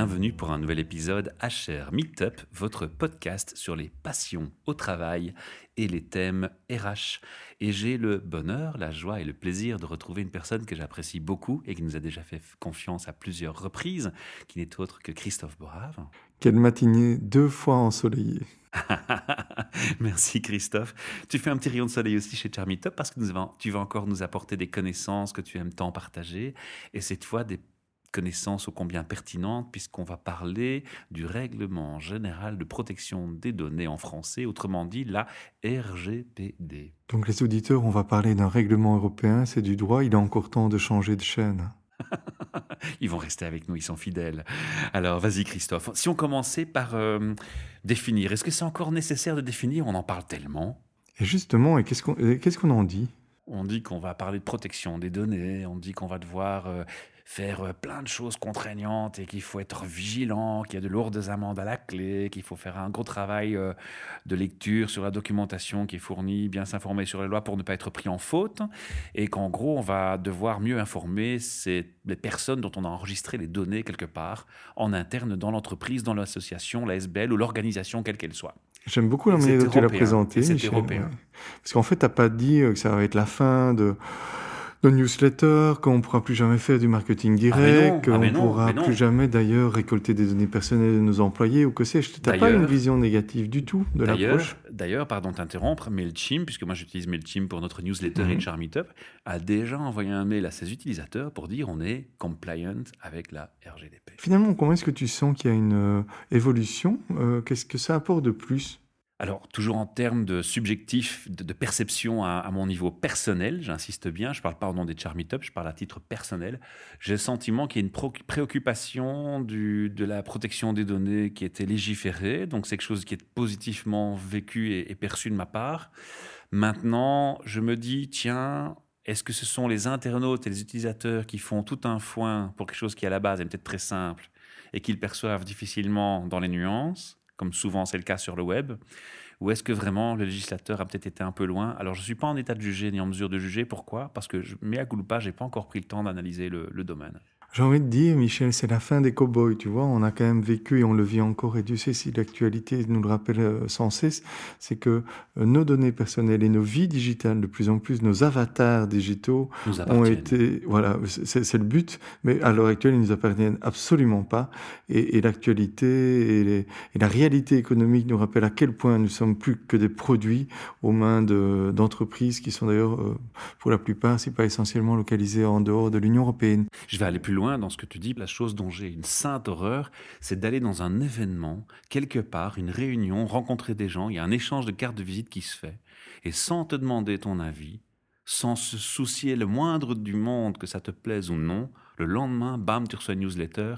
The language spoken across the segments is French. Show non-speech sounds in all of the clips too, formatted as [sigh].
bienvenue pour un nouvel épisode HR Meetup, votre podcast sur les passions au travail et les thèmes RH. Et j'ai le bonheur, la joie et le plaisir de retrouver une personne que j'apprécie beaucoup et qui nous a déjà fait confiance à plusieurs reprises, qui n'est autre que Christophe Borave. Quelle matinée deux fois ensoleillée. [laughs] Merci Christophe. Tu fais un petit rayon de soleil aussi chez Charmeetup parce que tu vas encore nous apporter des connaissances que tu aimes tant partager et cette fois des connaissances ô combien pertinentes puisqu'on va parler du règlement général de protection des données en français, autrement dit la RGPD. Donc les auditeurs, on va parler d'un règlement européen, c'est du droit, il est encore temps de changer de chaîne. [laughs] ils vont rester avec nous, ils sont fidèles. Alors vas-y Christophe, si on commençait par euh, définir, est-ce que c'est encore nécessaire de définir? On en parle tellement. Et justement, et qu'est-ce qu'on en dit? On dit qu'on va parler de protection des données, on dit qu'on va devoir euh, faire euh, plein de choses contraignantes et qu'il faut être vigilant, qu'il y a de lourdes amendes à la clé, qu'il faut faire un gros travail euh, de lecture sur la documentation qui est fournie, bien s'informer sur les lois pour ne pas être pris en faute, et qu'en gros, on va devoir mieux informer les personnes dont on a enregistré les données quelque part, en interne dans l'entreprise, dans l'association, la SBL ou l'organisation, quelle qu'elle soit. J'aime beaucoup la manière dont tu l'as présenté. C'est européen. Parce qu'en fait, tu n'as pas dit que ça va être la fin de nos newsletters, qu'on ne pourra plus jamais faire du marketing ah, direct, qu'on ne ah, pourra plus jamais d'ailleurs récolter des données personnelles de nos employés ou que sais-je. Tu n'as pas une vision négative du tout de l'approche? D'ailleurs, pardon de t'interrompre, MailChimp, puisque moi j'utilise MailChimp pour notre newsletter mm -hmm. a déjà envoyé un mail à ses utilisateurs pour dire on est compliant avec la RGDP. Finalement, comment est-ce que tu sens qu'il y a une euh, évolution? Euh, Qu'est-ce que ça apporte de plus? Alors, toujours en termes de subjectif, de, perception à, mon niveau personnel, j'insiste bien, je ne parle pas au nom des Charmeetup, je parle à titre personnel, j'ai le sentiment qu'il y a une préoccupation de la protection des données qui était légiférée, donc c'est quelque chose qui est positivement vécu et, et perçu de ma part. Maintenant, je me dis, tiens, est-ce que ce sont les internautes et les utilisateurs qui font tout un foin pour quelque chose qui à la base est peut-être très simple et qu'ils perçoivent difficilement dans les nuances? Comme souvent c'est le cas sur le web Ou est-ce que vraiment le législateur a peut-être été un peu loin? Alors je ne suis pas en état de juger ni en mesure de juger. Pourquoi? Parce que, à Gouloupa, je n'ai pas encore pris le temps d'analyser le domaine. J'ai envie de dire, Michel, c'est la fin des cow-boys, tu vois. On a quand même vécu et on le vit encore. Et Dieu sait si l'actualité nous le rappelle euh, sans cesse, c'est que euh, nos données personnelles et nos vies digitales, de plus en plus, nos avatars digitaux ont été, voilà, c'est le but. Mais à l'heure actuelle, ils nous appartiennent absolument pas. Et, et l'actualité et, et, la réalité économique nous rappellent à quel point nous sommes plus que des produits aux mains d'entreprises qui sont d'ailleurs, euh, pour la plupart, si pas essentiellement localisées en dehors de l'Union européenne. Je vais aller plus loin dans ce que tu dis, la chose dont j'ai une sainte horreur, c'est d'aller dans un événement, quelque part, une réunion, rencontrer des gens, il y a un échange de cartes de visite qui se fait, et sans te demander ton avis, sans se soucier le moindre du monde que ça te plaise ou non, le lendemain, bam, tu reçois une newsletter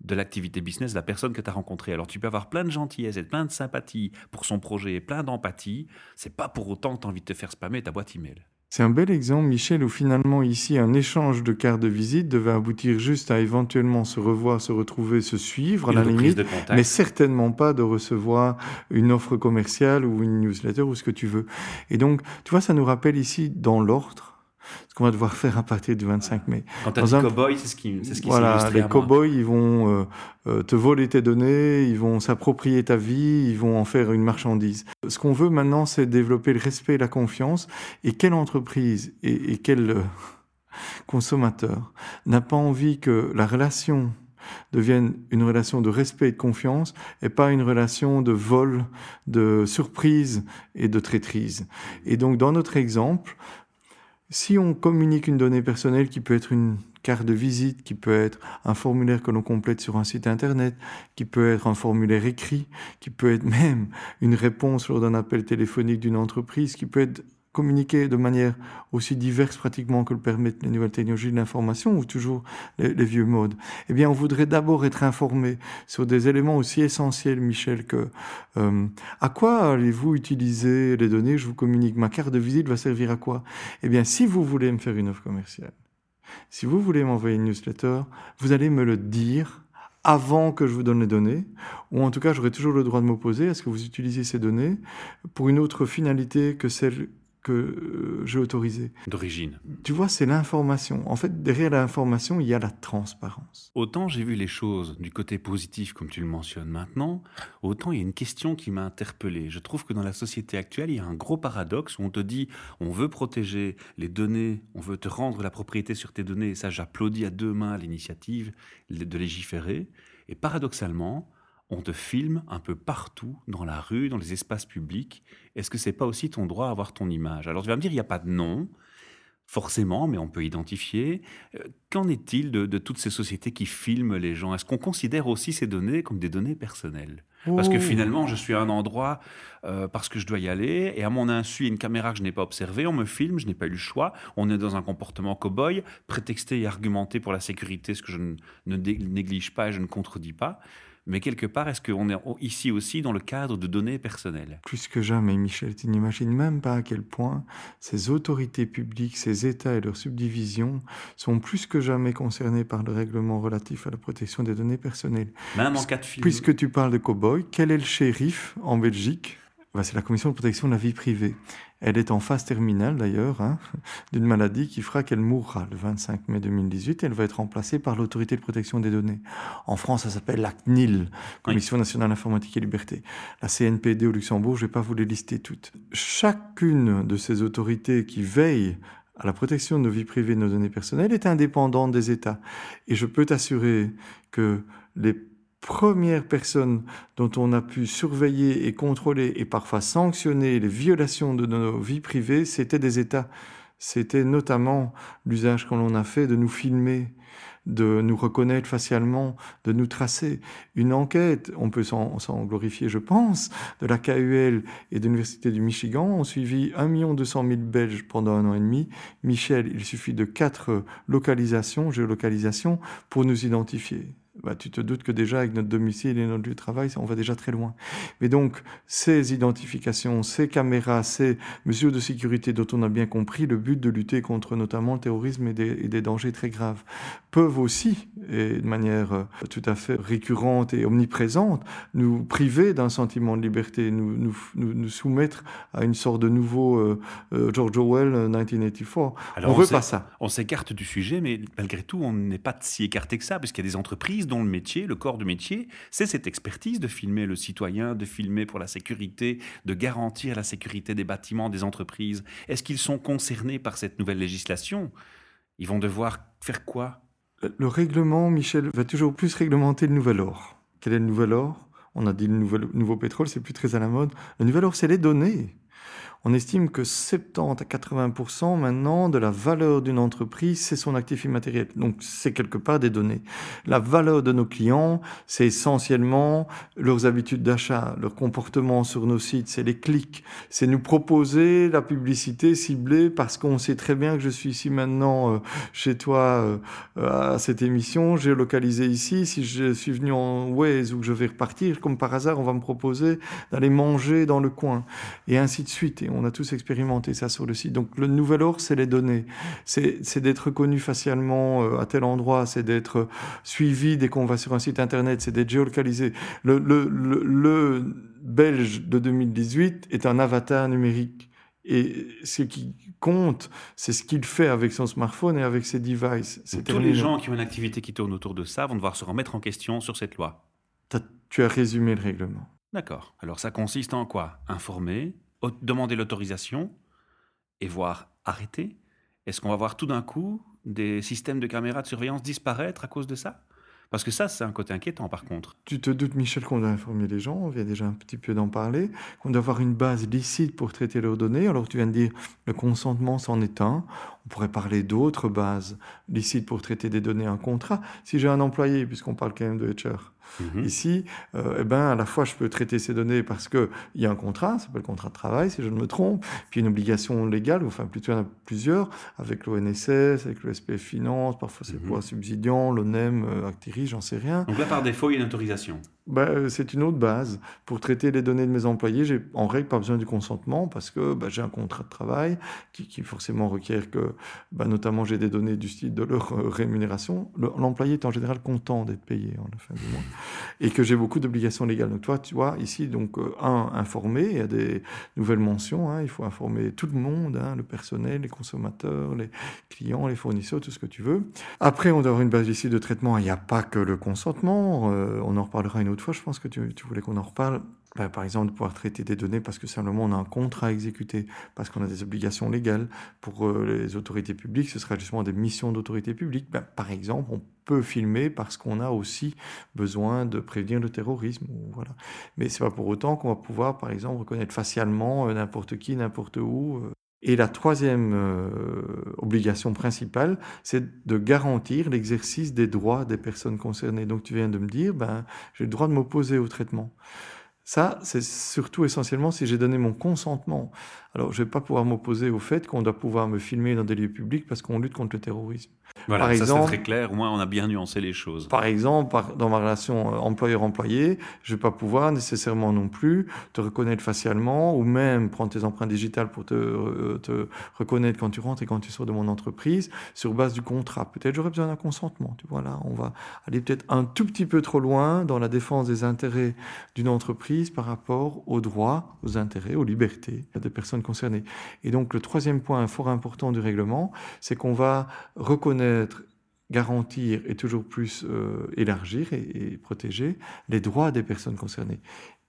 de l'activité business de la personne que tu as rencontrée. Alors tu peux avoir plein de gentillesse et plein de sympathie pour son projet et plein d'empathie, c'est pas pour autant que tu as envie de te faire spammer ta boîte email. C'est un bel exemple, Michel, où finalement ici un échange de cartes de visite devait aboutir juste à éventuellement se revoir, se retrouver, se suivre à la limite, mais certainement pas de recevoir une offre commerciale ou une newsletter ou ce que tu veux. Et donc, tu vois, ça nous rappelle ici dans l'ordre ce qu'on va devoir faire à partir du 25 mai. Quand tu as dit cow-boy, c'est ce qui, c'est ce qui Voilà, les cow-boys, ils vont euh, euh, te voler tes données, ils vont s'approprier ta vie, ils vont en faire une marchandise. Ce qu'on veut maintenant, c'est développer le respect et la confiance. Et quelle entreprise et, et quel euh, [laughs] consommateur n'a pas envie que la relation devienne une relation de respect et de confiance et pas une relation de vol, de surprise et de traîtrise? Et donc, dans notre exemple, si on communique une donnée personnelle qui peut être une carte de visite, qui peut être un formulaire que l'on complète sur un site internet, qui peut être un formulaire écrit, qui peut être [laughs] même une réponse lors d'un appel téléphonique d'une entreprise, qui peut être communiquer de manière aussi diverse pratiquement que le permettent les nouvelles technologies de l'information ou toujours les, vieux modes, eh bien, on voudrait d'abord être informé sur des éléments aussi essentiels, Michel, que euh, à quoi allez-vous utiliser les données? Je vous communique. Ma carte de visite va servir à quoi? Eh bien, si vous voulez me faire une offre commerciale, si vous voulez m'envoyer une newsletter, vous allez me le dire avant que je vous donne les données, ou en tout cas, j'aurai toujours le droit de m'opposer à ce que vous utilisiez ces données pour une autre finalité que celle que euh, j'ai autorisé. D'origine. Tu vois, c'est l'information. En fait, derrière l'information, il y a la transparence. Autant j'ai vu les choses du côté positif, comme tu le mentionnes maintenant, autant il y a une question qui m'a interpellé. Je trouve que dans la société actuelle, il y a un gros paradoxe où on te dit on veut protéger les données, on veut te rendre la propriété sur tes données, et ça j'applaudis à deux mains l'initiative de légiférer. Et paradoxalement, on te filme un peu partout, dans la rue, dans les espaces publics. Est-ce que c'est pas aussi ton droit à avoir ton image? Alors tu vas me dire, il n'y a pas de nom, forcément, mais on peut identifier. Euh, qu'en est-il de, toutes ces sociétés qui filment les gens? Est-ce qu'on considère aussi ces données comme des données personnelles? Parce que finalement, je suis à un endroit euh, parce que je dois y aller, et à mon insu, une caméra que je n'ai pas observée, on me filme, je n'ai pas eu le choix. On est dans un comportement cow-boy, prétexté et argumenté pour la sécurité, ce que je ne néglige pas et je ne contredis pas mais quelque part, est-ce qu'on est ici aussi dans le cadre de données personnelles? Plus que jamais, Michel, tu n'imagines même pas à quel point ces autorités publiques, ces États et leurs subdivisions sont plus que jamais concernés par le règlement relatif à la protection des données personnelles. Même en cas de film. Puisque tu parles de cow-boy, quel est le shérif en Belgique? Bah, c'est la Commission de protection de la vie privée. Elle est en phase terminale d'ailleurs hein, [laughs] d'une maladie qui fera qu'elle mourra le 25 mai 2018. Elle va être remplacée par l'autorité de protection des données. En France, ça s'appelle la CNIL, Commission nationale informatique et liberté. La CNPD au Luxembourg, je ne vais pas vous les lister toutes. Chacune de ces autorités qui veillent à la protection de nos vies privées et de nos données personnelles est indépendante des États. Et je peux t'assurer que les première personne dont on a pu surveiller et contrôler et parfois sanctionner les violations de nos vies privées, c'était des États. C'était notamment l'usage qu'on a fait de nous filmer, de nous reconnaître facialement, de nous tracer. Une enquête, on peut s'en glorifier, je pense, de la KUL et de l'Université du Michigan ont suivi 1 200 000 Belges pendant un an et demi. Michel, il suffit de quatre localisations, géolocalisations, pour nous identifier bah, tu te doutes que déjà avec notre domicile et notre lieu de travail, on va déjà très loin. Mais donc, ces identifications, ces caméras, ces mesures de sécurité dont on a bien compris le but de lutter contre notamment le terrorisme et des, et des dangers très graves, peuvent aussi, et de manière euh, tout à fait récurrente et omniprésente, nous priver d'un sentiment de liberté, nous, nous, nous, soumettre à une sorte de nouveau euh, euh, George Orwell 1984. Alors on ne veut pas ça. On s'écarte du sujet, mais malgré tout, on n'est pas si écarté que ça, puisqu'il y a des entreprises dont le métier, le corps de métier, c'est cette expertise de filmer le citoyen, de filmer pour la sécurité, de garantir la sécurité des bâtiments, des entreprises. Est-ce qu'ils sont concernés par cette nouvelle législation? Ils vont devoir faire quoi? Le règlement, Michel, va toujours plus réglementer le nouvel or. Quel est le nouvel or? On a dit le nouveau pétrole, c'est plus très à la mode. Le nouvel or, c'est les données on estime que 70 à 80% maintenant de la valeur d'une entreprise, c'est son actif immatériel. Donc c'est quelque part des données. La valeur de nos clients, c'est essentiellement leurs habitudes d'achat, leur comportement sur nos sites, c'est les clics, c'est nous proposer la publicité ciblée parce qu'on sait très bien que je suis ici maintenant euh, chez toi euh, à cette émission, j'ai localisé ici, si je suis venu en Waze ou que je vais repartir, comme par hasard, on va me proposer d'aller manger dans le coin. Et ainsi de suite on a tous expérimenté ça sur le site. Donc le nouvel or, c'est les données. C'est d'être reconnu facialement euh, à tel endroit, c'est d'être suivi dès qu'on va sur un site internet, c'est d'être géolocalisé. Le, le, Belge de 2018 est un avatar numérique. Et ce qui compte, c'est ce qu'il fait avec son smartphone et avec ses devices. Tous les gens qui ont une activité qui tourne autour de ça vont devoir se remettre en question sur cette loi. tu as résumé le règlement. D'accord. Alors ça consiste en quoi? Informer, demander l'autorisation et voir arrêter Est-ce qu'on va voir tout d'un coup des systèmes de caméras de surveillance disparaître à cause de ça? Parce que ça, c'est un côté inquiétant, par contre. Tu te doutes, Michel, qu'on doit informer les gens, on vient déjà un petit peu d'en parler, qu'on doit avoir une base licite pour traiter leurs données. Alors, tu viens de dire, le consentement, c'en est un. On pourrait parler d'autres bases licites pour traiter des données, un contrat. Si j'ai un employé, puisqu'on parle quand même de HR, Mhm. Ici, euh, eh ben, à la fois, je peux traiter ces données parce qu'il y a un contrat, ça s'appelle le contrat de travail, si je ne me trompe, puis une obligation légale, enfin plutôt il y en a plusieurs, avec l'ONSS, avec le SPF Finance, parfois c'est mmh. pour un subsidiant, l'ONEM, euh, Actiri, j'en sais rien. Donc là, par défaut, il y a une autorisation bah, euh, c'est une autre base. Pour traiter les données de mes employés, j'ai en règle pas besoin du consentement parce que bah, j'ai un contrat de travail qui, forcément requiert que, bah, notamment, j'ai des données du style de leur euh, rémunération. L'employé est en général content d'être payé en la fin du mois et que j'ai beaucoup d'obligations légales. Donc, toi, tu vois, ici, donc, euh, un, informer, il y a des nouvelles mentions, hein, il faut informer tout le monde, hein, le personnel, les consommateurs, les clients, les fournisseurs, tout ce que tu veux. Après, on doit avoir une base ici de traitement. Il n'y a pas que le consentement, on en reparlera une autre fois, je pense que tu, voulais qu'on en reparle. Ben, par exemple, de pouvoir traiter des données parce que simplement on a un contrat à exécuter, parce qu'on a des obligations légales. Pour euh, les autorités publiques, ce sera justement des missions d'autorité publique. Ben, par exemple, on peut filmer parce qu'on a aussi besoin de prévenir le terrorisme. Voilà. Mais c'est pas pour autant qu'on va pouvoir, par exemple, reconnaître facialement euh, n'importe qui, n'importe où. Euh. Et la troisième obligation principale, c'est de garantir l'exercice des droits des personnes concernées. Donc tu viens de me dire, ben, j'ai le droit de m'opposer au traitement. Ça, c'est surtout essentiellement si j'ai donné mon consentement. Alors, je ne vais pas pouvoir m'opposer au fait qu'on doit pouvoir me filmer dans des lieux publics parce qu'on lutte contre le terrorisme. Voilà, par ça c'est très clair. Au moins, on a bien nuancé les choses. Par exemple, dans ma relation euh, employeur-employé, je ne vais pas pouvoir nécessairement non plus te reconnaître facialement ou même prendre tes empreintes digitales pour te, euh, te reconnaître quand tu rentres et quand tu sors de mon entreprise sur base du contrat. Peut-être j'aurais besoin d'un consentement. Tu vois, là, on va aller peut-être un tout petit peu trop loin dans la défense des intérêts d'une entreprise par rapport aux droits, aux intérêts, aux libertés des personnes concernées. Et donc, le troisième point fort important du règlement, c'est qu'on va reconnaître garantir et toujours plus euh, élargir et, protéger les droits des personnes concernées.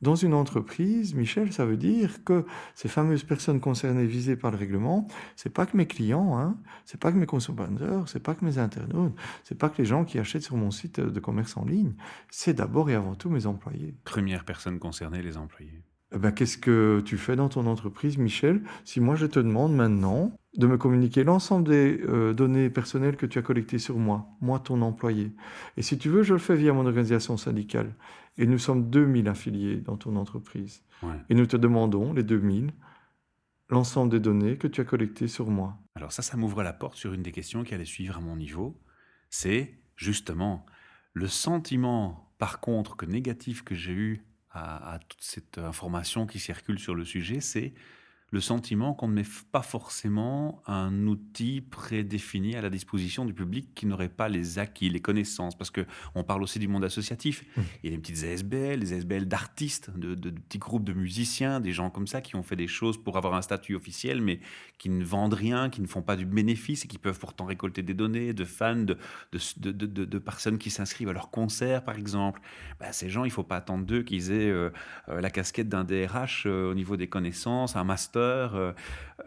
Dans une entreprise, Michel, ça veut dire que ces fameuses personnes concernées visées par le règlement, c'est pas que mes clients, hein, c'est pas que mes consommateurs, c'est pas que mes internautes, c'est pas que les gens qui achètent sur mon site de commerce en ligne, c'est d'abord et avant tout mes employés. Première personne concernée, les employés. Eh ben, qu'est-ce que tu fais dans ton entreprise, Michel? Si moi je te demande maintenant de me communiquer l'ensemble des euh, données personnelles que tu as collectées sur moi, moi ton employé. Et si tu veux, je le fais via mon organisation syndicale. Et nous sommes 2000 affiliés dans ton entreprise. Et nous te demandons, les 2000, l'ensemble des données que tu as collectées sur moi. Alors ça, ça m'ouvre la porte sur une des questions qui allait suivre à mon niveau. C'est justement le sentiment, par contre, que négatif que j'ai eu à, toute cette information qui circule sur le sujet, c'est le sentiment qu'on ne met pas forcément un outil prédéfini à la disposition du public qui n'aurait pas les acquis, les connaissances. Parce qu'on parle aussi du monde associatif. Mmh. Il y a des petites ASBL, des ASBL d'artistes, de, petits groupes de musiciens, des gens comme ça qui ont fait des choses pour avoir un statut officiel, mais qui ne vendent rien, qui ne font pas du bénéfice et qui peuvent pourtant récolter des données de fans, de, de, personnes qui s'inscrivent à leurs concerts, par exemple. Bah, ces gens, il ne faut pas attendre d'eux qu'ils aient euh, euh, la casquette d'un DRH euh, au niveau des connaissances, un master euh,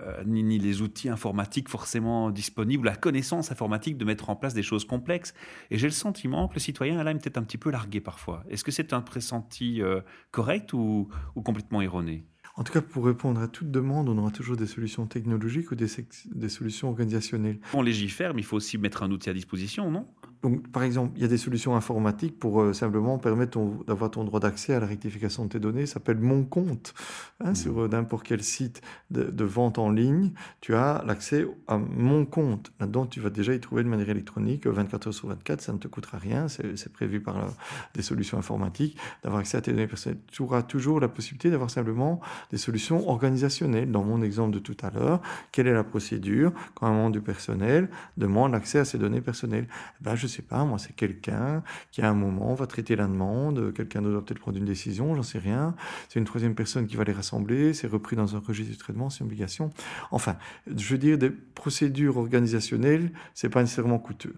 euh, ni, les outils informatiques forcément disponibles, la connaissance informatique de mettre en place des choses complexes. Et j'ai le sentiment que le citoyen, là, est peut-être un petit peu largué parfois. Est-ce que c'est un pressenti euh, correct ou, complètement erroné? En tout cas, pour répondre à toute demande, on aura toujours des solutions technologiques ou des, des solutions organisationnelles. On légifère, mais il faut aussi mettre un outil à disposition, non? Donc, par exemple, il y a des solutions informatiques pour euh, simplement permettre d'avoir ton droit d'accès à la rectification de tes données. Ça s'appelle Mon compte. Hein, mmh. Sur euh, n'importe quel site de, vente en ligne, tu as l'accès à Mon compte. Là-dedans, tu vas déjà y trouver de manière électronique 24 heures sur 24. Ça ne te coûtera rien. C'est prévu par euh, des solutions informatiques d'avoir accès à tes données personnelles. Tu auras toujours la possibilité d'avoir simplement des solutions organisationnelles. Dans mon exemple de tout à l'heure, quelle est la procédure quand un membre du personnel demande l'accès à ses données personnelles? Eh ben, Je sais pas, moi, c'est quelqu'un qui à un moment va traiter la demande, quelqu'un d'autre va peut-être prendre une décision, j'en sais rien. C'est une troisième personne qui va les rassembler, c'est repris dans un registre de traitement, c'est une obligation. Enfin, je veux dire, des procédures organisationnelles, c'est pas nécessairement coûteux.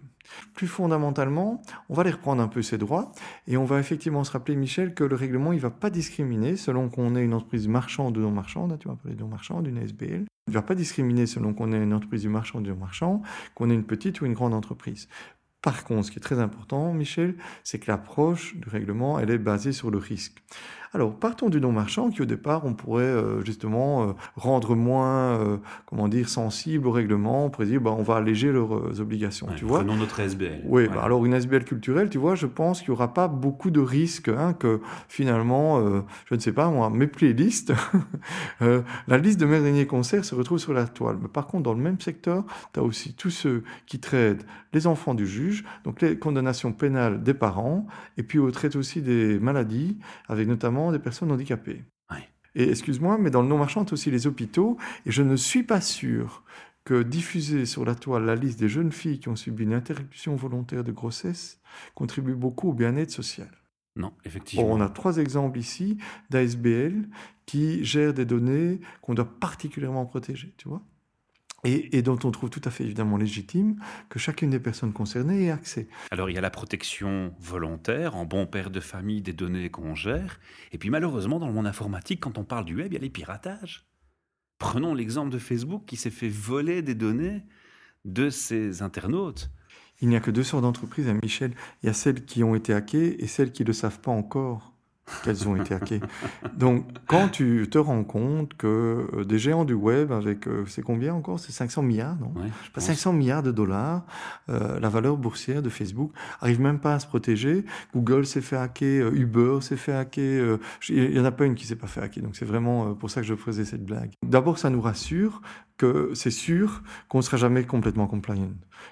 Plus fondamentalement, on va les reprendre un peu ces droits et on va effectivement se rappeler, Michel, que le règlement, il va pas discriminer selon qu'on est une entreprise marchande ou non marchande, hein, tu vas parler de non marchande, une SBL. Il ne va pas discriminer selon qu'on est une entreprise du marchand ou du marchand, qu'on est une petite ou une grande entreprise. Par contre, ce qui est très important, Michel, c'est que l'approche du règlement, elle est basée sur le risque. Alors, partons du non-marchand qui, au départ, on pourrait euh, justement euh, rendre moins, euh, comment dire, sensible au règlement. On pourrait dire, bah, on va alléger leurs obligations. tu vois Prenons notre SBL. Oui, bah, alors une SBL culturelle, tu vois, je pense qu'il n'y aura pas beaucoup de risques hein, que finalement, je ne sais pas moi, mes playlists, [laughs] la liste de mes derniers concerts se retrouve sur la toile. Mais par contre, dans le même secteur, tu as aussi tous ceux qui traitent les enfants du juge, donc les condamnations pénales des parents, et puis on traite aussi des maladies, avec notamment des personnes handicapées. Et excuse-moi, mais dans le non-marchand, aussi les hôpitaux, et je ne suis pas sûr que diffuser sur la toile la liste des jeunes filles qui ont subi une interruption volontaire de grossesse contribue beaucoup au bien-être social. Non, effectivement. on a trois exemples ici d'ASBL qui gèrent des données qu'on doit particulièrement protéger, tu vois? Et, dont on trouve tout à fait évidemment légitime que chacune des personnes concernées ait accès. Alors il y a la protection volontaire, en bon père de famille, des données qu'on gère, et puis malheureusement dans le monde informatique, quand on parle du web, il y a les piratages. Prenons l'exemple de Facebook qui s'est fait voler des données de ses internautes. Il n'y a que deux sortes d'entreprises, hein, Michel. Il y a celles qui ont été hackées et celles qui ne le savent pas encore qu'elles ont été hackées. Donc, quand tu te rends compte que euh, des géants du web, avec, euh, c'est combien encore? C'est 500 milliards, non? 500 milliards de dollars, euh, la valeur boursière de Facebook, arrive même pas à se protéger. Google s'est fait hacker, Uber s'est fait hacker. Il n'y en a pas une qui s'est pas fait hacker. Donc, c'est vraiment pour ça que je faisais cette blague. D'abord, ça nous rassure que c'est sûr qu'on ne sera jamais complètement compliant.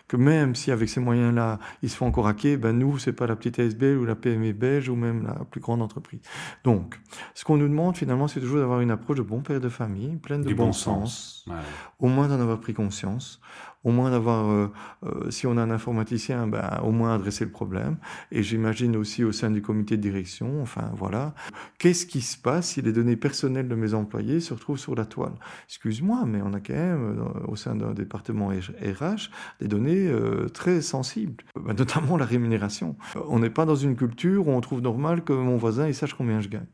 Que même si avec ces moyens-là, ils se font encore hacker, ben nous, c'est pas la petite ASBL ou la PME belge ou même la plus grande entreprise. Donc, ce qu'on nous demande finalement, c'est toujours d'avoir une approche de bon père de famille, pleine de bon, sens, au moins d'en avoir pris conscience, au moins d'avoir, euh, euh, si on a un informaticien, ben, au moins adresser le problème. Et j'imagine aussi au sein du comité de direction, enfin voilà, qu'est-ce qui se passe si les données personnelles de mes employés se retrouvent sur la toile? Excuse-moi, mais on a quand même, euh, au sein d'un département RH, des données très sensibles, ben, notamment la rémunération. On n'est pas dans une culture où on trouve normal que mon voisin il sache combien je gagne.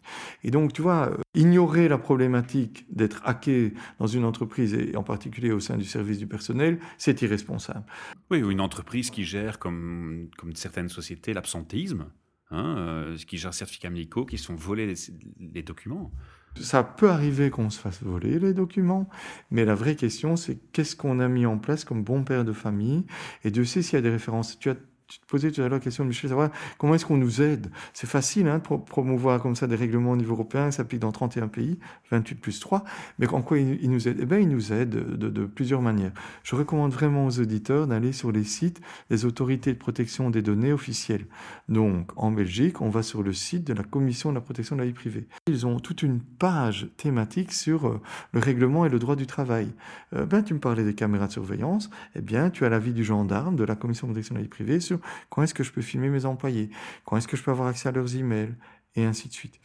Et donc, tu vois, ignorer la problématique d'être hacké dans une entreprise, et en particulier au sein du service du personnel, c'est irresponsable. Oui, ou une entreprise qui gère, comme, comme certaines sociétés, l'absentéisme, hein, euh, qui gère certificats médicaux, qui sont volés les, documents. Ça peut arriver qu'on se fasse voler les documents, mais la vraie question, c'est qu'est-ce qu'on a mis en place comme bon père de famille? Et Dieu sait s'il y a des références. Tu as tu te posais tout à l'heure la question, Michel, savoir comment est-ce qu'on nous aide C'est facile hein, de promouvoir comme ça des règlements au niveau européen, ça s'applique dans 31 pays, 28 plus 3, mais en quoi il, nous aide Eh bien, il nous aide de, de, plusieurs manières. Je recommande vraiment aux auditeurs d'aller sur les sites des autorités de protection des données officielles. Donc, en Belgique, on va sur le site de la Commission de la protection de la vie privée. Ils ont toute une page thématique sur euh, le règlement et le droit du travail. Euh, ben, tu me parlais des caméras de surveillance, eh bien, tu as l'avis du gendarme de la Commission de protection de la vie privée sur quand est-ce que je peux filmer mes employés, quand est-ce que je peux avoir accès à leurs emails, et ainsi de suite.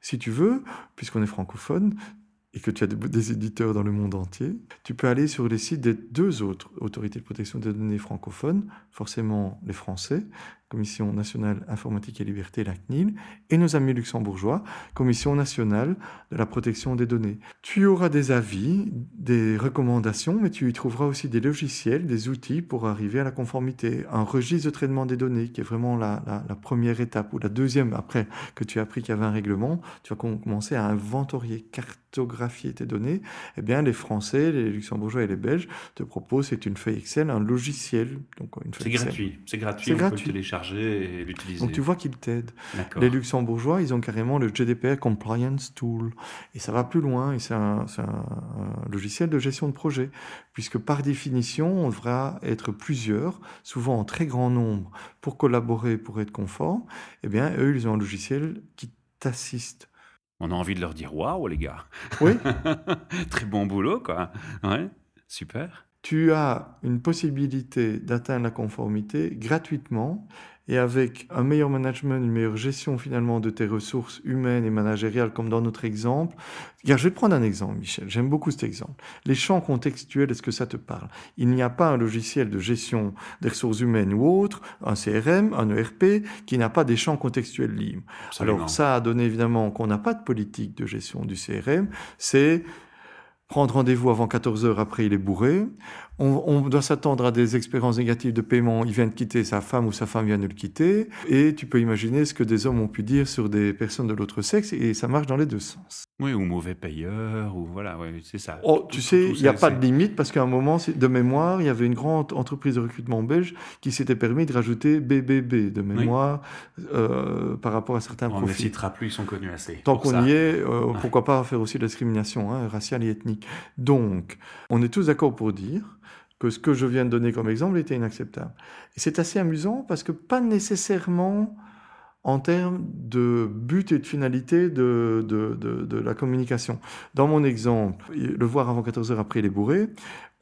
Si tu veux, puisqu'on est francophone, et que tu as des éditeurs dans le monde entier, tu peux aller sur les sites des deux autres autorités de protection des données francophones, forcément les Français, Commission nationale informatique et liberté, la CNIL, et nos amis luxembourgeois, Commission nationale de la protection des données. Tu auras des avis, des recommandations, mais tu y trouveras aussi des logiciels, des outils pour arriver à la conformité. Un registre de traitement des données, qui est vraiment la, la première étape, ou la deuxième, après que tu as appris qu'il y avait un règlement, tu vas commencer à inventorier, cartographier tes données. Eh bien, les Français, les Luxembourgeois et les Belges te proposent, c'est une feuille Excel, un logiciel. C'est gratuit, c'est gratuit, on gratuit. peut le télécharger et l'utiliser. Donc tu vois qu'ils t'aident. Les luxembourgeois, ils ont carrément le GDPR Compliance Tool. Et ça va plus loin, et c'est un, logiciel de gestion de projet, puisque par définition, on devra être plusieurs, souvent en très grand nombre, pour collaborer, pour être conforme. Eh bien, eux, ils ont un logiciel qui t'assiste. On a envie de leur dire waouh, les gars. Oui. [laughs] très bon boulot, quoi. Ouais, super tu as une possibilité d'atteindre la conformité gratuitement et avec un meilleur management, une meilleure gestion finalement de tes ressources humaines et managériales, comme dans notre exemple. je vais te prendre un exemple, Michel. J'aime beaucoup cet exemple. Les champs contextuels, est-ce que ça te parle? Il n'y a pas un logiciel de gestion des ressources humaines ou autre, un CRM, un ERP, qui n'a pas des champs contextuels libres. Alors ça a donné évidemment qu'on n'a pas de politique de gestion du CRM. C'est prendre rendez-vous avant 14 heures, après il est bourré. On, doit s'attendre à des expériences négatives de paiement. Il vient de quitter sa femme ou sa femme vient de le quitter. Et tu peux imaginer ce que des hommes ont pu dire sur des personnes de l'autre sexe et ça marche dans les deux sens. Oui, ou mauvais payeur, ou voilà, c'est ça. Oh, tu sais, il n'y a pas de limite parce qu'à un moment, de mémoire, il y avait une grande entreprise de recrutement belge qui s'était permis de rajouter BBB de mémoire euh, par rapport à certains on profils. On ne citera plus, ils sont connus assez. Tant qu'on y est, euh, pourquoi pas faire aussi de la discrimination hein, raciale et ethnique. Donc, on est tous d'accord pour dire que ce que je viens de donner comme exemple était inacceptable. Et c'est assez amusant parce que pas nécessairement en termes de but et de finalité de, de, de, la communication. Dans mon exemple, le voir avant 14 heures après les bourrés,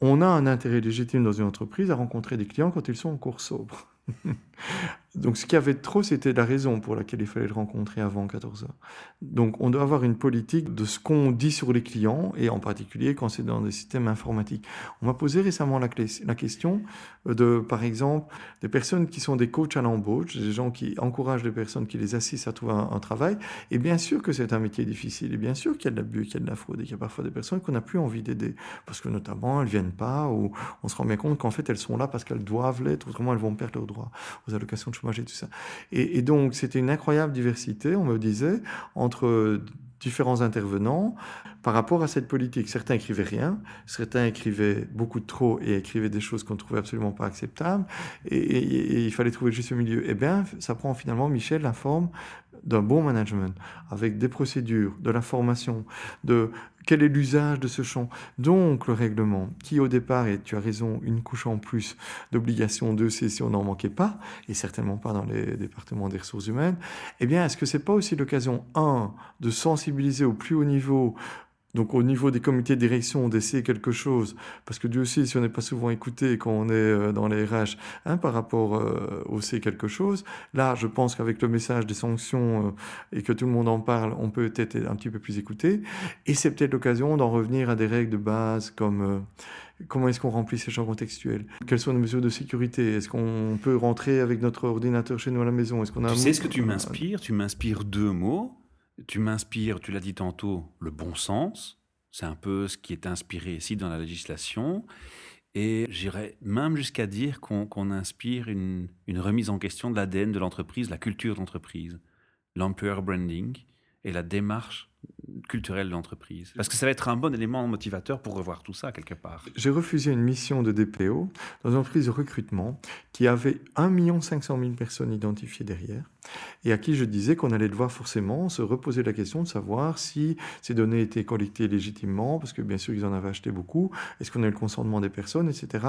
on a un intérêt légitime dans une entreprise à rencontrer des clients quand ils sont en cours sobre. [laughs] Donc ce qu'il y avait trop, c'était la raison pour laquelle il fallait le rencontrer avant 14 heures. Donc on doit avoir une politique de ce qu'on dit sur les clients, et en particulier quand c'est dans des systèmes informatiques. On m'a posé récemment la, question de, par exemple, des personnes qui sont des coachs à l'embauche, des gens qui encouragent les personnes, qui les assistent à trouver un, travail. Et bien sûr que c'est un métier difficile, et bien sûr qu'il y a de l'abus, qu'il y a de la fraude, et qu'il y a parfois des personnes qu'on n'a plus envie d'aider, parce que notamment elles viennent pas, ou on se rend bien compte qu'en fait elles sont là parce qu'elles doivent l'être, autrement elles vont perdre leurs droits aux allocations de tout ça. Et, donc, c'était une incroyable diversité, on me disait, entre différents intervenants par rapport à cette politique. Certains écrivaient rien, certains écrivaient beaucoup trop et écrivaient des choses qu'on trouvait absolument pas acceptables, et, il fallait trouver le juste milieu. Eh bien, ça prend finalement, Michel, la forme d'un bon management, avec des procédures, de la formation, de quel est l'usage de ce champ? Donc le règlement, qui au départ, et tu as raison, une couche en plus d'obligation de si on n'en manquait pas, et certainement pas dans les départements des ressources humaines, eh bien, est-ce que c'est pas aussi l'occasion, un, de sensibiliser au plus haut niveau donc au niveau des comités de direction, d'essayer quelque chose, parce que Dieu sait si on n'est pas souvent écouté quand on est euh, dans les RH hein, par rapport euh, au c'est quelque chose, là je pense qu'avec le message des sanctions euh, et que tout le monde en parle, on peut être un petit peu plus écouté. Et c'est peut-être l'occasion d'en revenir à des règles de base comme... Comment est-ce qu'on remplit ces champs contextuels? Quelles sont les mesures de sécurité? Est-ce qu'on peut rentrer avec notre ordinateur chez nous à la maison? Est-ce qu'on a Tu sais ce que tu m'inspires? Tu m'inspires deux mots tu m'inspires, tu l'as dit tantôt, le bon sens. C'est un peu ce qui est inspiré ici dans la législation. Et j'irais même jusqu'à dire qu'on inspire une, une, remise en question de l'ADN de l'entreprise, la culture d'entreprise, l'employer branding et la démarche culturelle de l'entreprise. Parce que ça va être un bon élément motivateur pour revoir tout ça quelque part. J'ai refusé une mission de DPO dans une entreprise de recrutement qui avait 1 500 000 personnes identifiées derrière et à qui je disais qu'on allait devoir forcément se reposer la question de savoir si ces données étaient collectées légitimement, parce que bien sûr ils en avaient acheté beaucoup, est-ce qu'on a eu le consentement des personnes, etc.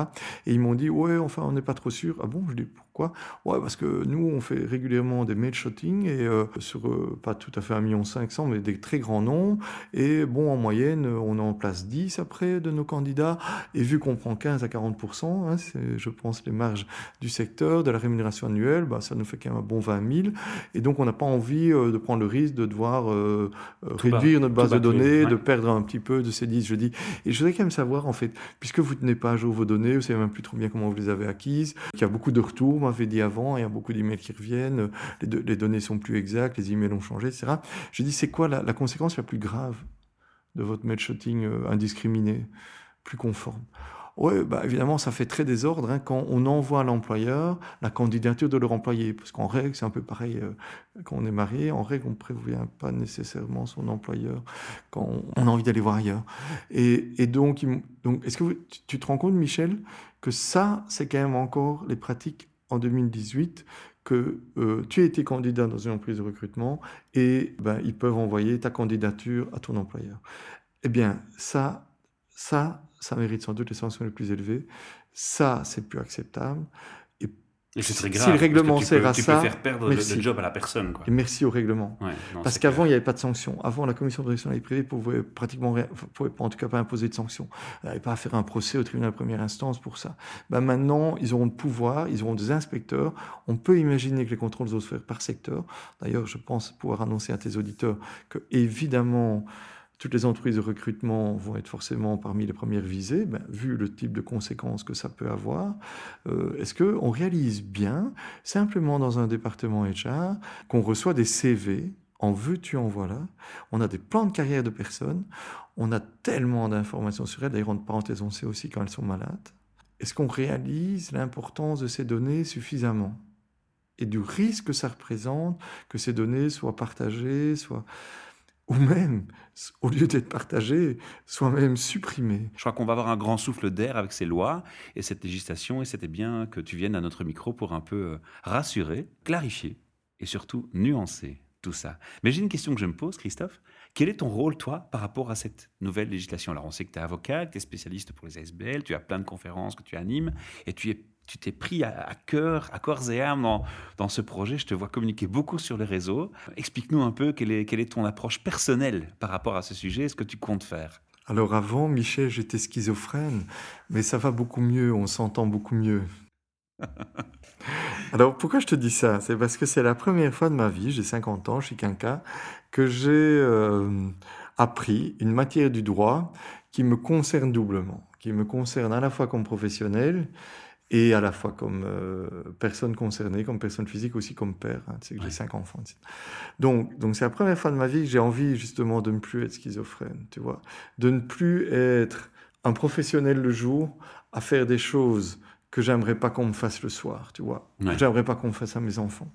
Et ils m'ont dit, ouais, enfin on n'est pas trop sûr. Ah bon, je dis, pourquoi? Ouais, parce que nous on fait régulièrement des mail shotting, et euh, sur euh, pas tout à fait 1 million 500, mais des très grands noms, et bon, en moyenne, on en place 10 après de nos candidats, et vu qu'on prend 15 à 40%, hein, c'est je pense les marges du secteur, de la rémunération annuelle, bah, ça nous fait quand même un bon 20 000. Et donc, on n'a pas envie euh, de prendre le risque de devoir euh, réduire notre base de données, de perdre un petit peu de ces 10, je dis. Et je voudrais quand même savoir, en fait, puisque vous ne tenez pas à jour vos données, vous savez même plus trop bien comment vous les avez acquises, qu'il y a beaucoup de retours, m'avait dit avant, il y a beaucoup d'emails qui reviennent, les, données sont plus exactes, les emails ont changé, etc. Je dis, c'est quoi la, la, conséquence? La plus grave de votre mail shooting indiscriminé, plus conforme oui, bah évidemment, ça fait très désordre hein, quand on envoie à l'employeur la candidature de leur employé. Parce qu'en règle, c'est un peu pareil euh, quand on est marié. En règle, on ne prévient pas nécessairement son employeur quand on, a envie d'aller voir ailleurs. Et, donc, donc est-ce que tu te rends compte, Michel, que ça, c'est quand même encore les pratiques en 2018 que euh, tu as été candidat dans une entreprise de recrutement et ben, ils peuvent envoyer ta candidature à ton employeur. Eh bien, ça, ça, ça mérite sans doute les sanctions les plus élevées. Ça, c'est plus acceptable. Et, c'est très grave. Si le règlement sert à tu ça, peux faire perdre le, job à la personne. Quoi. Et merci au règlement. parce qu'avant, il n'y avait pas de sanctions. Avant, la commission de direction de la vie privée pouvait pratiquement rien, pouvait en tout cas pas imposer de sanctions. Elle n'avait pas à faire un procès au tribunal de première instance pour ça. Ben maintenant, ils auront le pouvoir, ils auront des inspecteurs. On peut imaginer que les contrôles osent faire par secteur. D'ailleurs, je pense pouvoir annoncer à tes auditeurs que, évidemment, toutes les entreprises de recrutement vont être forcément parmi les premières visées, ben, vu le type de conséquences que ça peut avoir. Euh, est-ce qu'on réalise bien, simplement dans un département HR, qu'on reçoit des CV en veux-tu, en voilà? On a des plans de carrière de personnes. On a tellement d'informations sur elles. D'ailleurs, entre parenthèses, on sait aussi quand elles sont malades. Est-ce qu'on réalise l'importance de ces données suffisamment? Et du risque que ça représente que ces données soient partagées, soient ou même, au lieu d'être partagé, soit même supprimé. Je crois qu'on va avoir un grand souffle d'air avec ces lois et cette législation, et c'était bien que tu viennes à notre micro pour un peu euh, rassurer, clarifier et surtout nuancer tout ça. Mais j'ai une question que je me pose, Christophe. Quel est ton rôle, toi, par rapport à cette nouvelle législation? Alors, on sait que tu es avocat, que tu es spécialiste pour les ASBL, tu as plein de conférences que tu animes, et tu es tu t'es pris à, cœur, à corps et âme dans, dans, ce projet. Je te vois communiquer beaucoup sur les réseaux. Explique-nous un peu quelle est, quelle est ton approche personnelle par rapport à ce sujet, ce que tu comptes faire? Alors avant, Michel, j'étais schizophrène, mais ça va beaucoup mieux, on s'entend beaucoup mieux. [laughs] Alors pourquoi je te dis ça? C'est parce que c'est la première fois de ma vie, j'ai 50 ans, je suis quinca, que j'ai euh, appris une matière du droit qui me concerne doublement, qui me concerne à la fois comme professionnel et à la fois comme euh, personne concernée, comme personne physique, aussi comme père. Hein, tu sais que j'ai cinq enfants. Donc, donc c'est la première fois de ma vie que j'ai envie justement de ne plus être schizophrène, tu vois, de ne plus être un professionnel le jour à faire des choses que j'aimerais pas qu'on me fasse le soir, tu vois, que j'aimerais pas qu'on me fasse à mes enfants.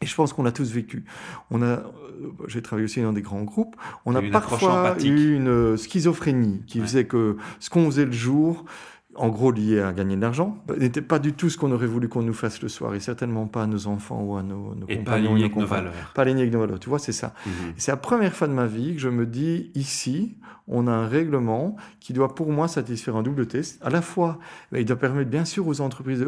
Et je pense qu'on a tous vécu. On a, euh, j'ai travaillé aussi dans des grands groupes. On a parfois eu une schizophrénie qui faisait que ce qu'on faisait le jour, en gros lié à gagner de l'argent, n'était pas du tout ce qu'on aurait voulu qu'on nous fasse le soir, et certainement pas à nos enfants ou à nos, nos et compagnons. Pas nos valeurs. Pas aligné avec nos valeurs, tu vois, c'est ça. Mhm. C'est la première fois de ma vie que je me dis, ici, on a un règlement qui doit pour moi satisfaire un double test. À la fois, ben, il doit permettre bien sûr aux entreprises,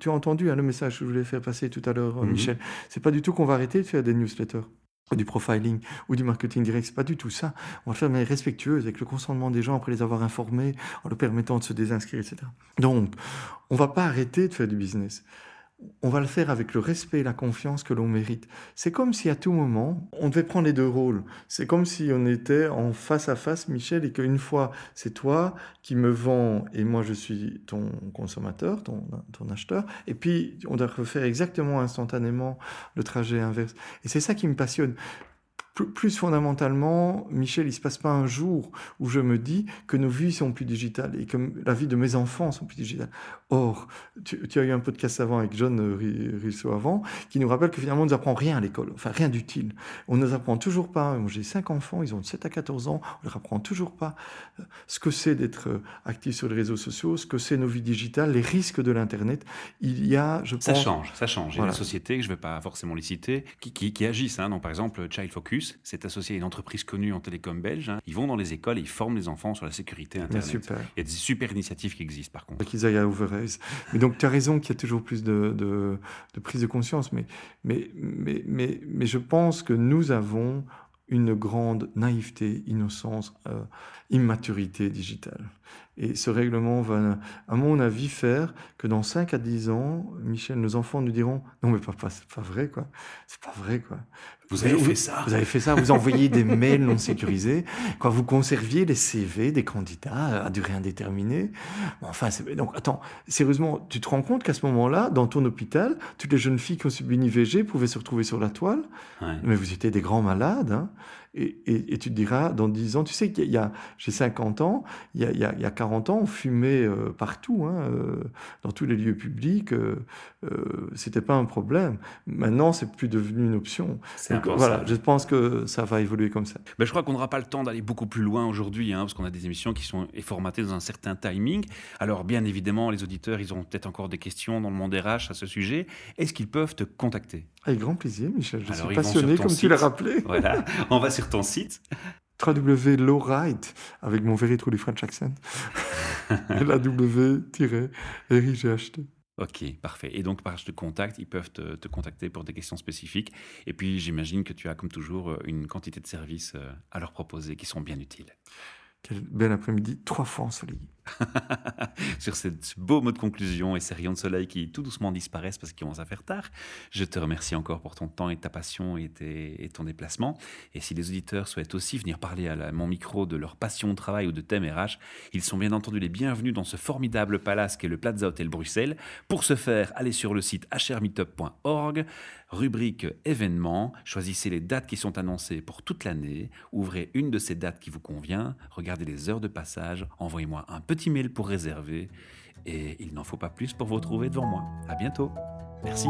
tu as entendu hein, le message que je voulais faire passer tout à l'heure, mhm. Michel, c'est pas du tout qu'on va arrêter de faire des newsletters du profiling ou du marketing direct, c'est pas du tout ça. On va le faire de manière respectueuse, avec le consentement des gens, après les avoir informés, en leur permettant de se désinscrire, etc. Donc, on va pas arrêter de faire du business on va le faire avec le respect et la confiance que l'on mérite. C'est comme si à tout moment, on devait prendre les deux rôles. C'est comme si on était en face à face, Michel, et qu'une fois, c'est toi qui me vends et moi, je suis ton consommateur, ton, ton acheteur. Et puis, on doit refaire exactement instantanément le trajet inverse. Et c'est ça qui me passionne plus fondamentalement, Michel, il se passe pas un jour où je me dis que nos vies sont plus digitales et que la vie de mes enfants sont plus digitales. Or, tu, as eu un podcast avant avec John Risso avant, qui nous rappelle que finalement, on ne nous apprend rien à l'école, enfin rien d'utile. On ne nous apprend toujours pas, j'ai cinq enfants, ils ont 7 à 14 ans, on ne leur apprend toujours pas euh, ce que c'est d'être euh, actif sur les réseaux sociaux, ce que c'est nos vies digitales, les risques de l'Internet. Il y a, je pense... Ça change, ça change. Il y a des sociétés, je ne vais pas forcément les citer, qui, qui, agissent. Hein. Donc, par exemple, Child Focus, c'est associé à une entreprise connue en télécom belge. Hein. Ils vont dans les écoles et ils forment les enfants sur la sécurité Internet. Super. Il y a des super initiatives qui existent par contre. Qu'ils aillent à. Mais donc tu as raison qu'il y a toujours plus de, de, de, prise de conscience. Mais, mais, mais, mais, mais je pense que nous avons une grande naïveté, innocence, euh, immaturité digitale. Et ce règlement va, à mon avis, faire que dans 5 à 10 ans, Michel, nos enfants nous diront Non, mais papa, c'est pas vrai, quoi. C'est pas vrai, quoi. Vous avez fait ça. Vous avez fait ça. Vous envoyez des [laughs] mails non sécurisés. Quoi, vous conserviez les CV des candidats à durée indéterminée. Enfin, donc, attends, sérieusement, tu te rends compte qu'à ce moment-là, dans ton hôpital, toutes les jeunes filles qui ont subi une IVG pouvaient se retrouver sur la toile? Mais vous étiez des grands malades. Hein. Et, et, tu te diras, dans 10 ans, tu sais qu'il y a, j'ai 50 ans, il y a, il y a, il y a 40 ans, on fumait euh, partout, hein, euh, dans tous les lieux publics, euh, euh c'était pas un problème. Maintenant, c'est plus devenu une option. Donc, voilà, je pense que ça va évoluer comme ça. Ben, je crois qu'on n'aura pas le temps d'aller beaucoup plus loin aujourd'hui, hein, parce qu'on a des émissions qui sont formatées dans un certain timing. Alors, bien évidemment, les auditeurs, ils ont peut-être encore des questions dans le monde RH à ce sujet. Est-ce qu'ils peuvent te contacter? Avec grand plaisir, Michel. Je suis passionné, comme tu l'as rappelé. [laughs] Voilà, on va sur ton site www.lowride, avec mon very truly French accent. la W-RIGHT. Ok, parfait. Et donc, par de contact, ils peuvent te, te, contacter pour des questions spécifiques. Et puis, j'imagine que tu as, comme toujours, une quantité de services euh, à leur proposer qui sont bien utiles. Quel bel après-midi, trois fois ensoleillé. [laughs] Sur ce beau mot de conclusion et ces rayons de soleil qui tout doucement disparaissent parce qu'ils commence à faire tard, je te remercie encore pour ton temps et ta passion et, ton déplacement. Et si les auditeurs souhaitent aussi venir parler à, mon micro de leur passion de travail ou de thème RH, ils sont bien entendu les bienvenus dans ce formidable palace qu'est le Plaza Hotel Bruxelles. Pour ce faire, allez sur le site hrmeetup.org, rubrique événements, choisissez les dates qui sont annoncées pour toute l'année, ouvrez une de ces dates qui vous convient, regardez les heures de passage, envoyez-moi un petit mail pour réserver et il n'en faut pas plus pour vous retrouver devant moi. À bientôt. Merci.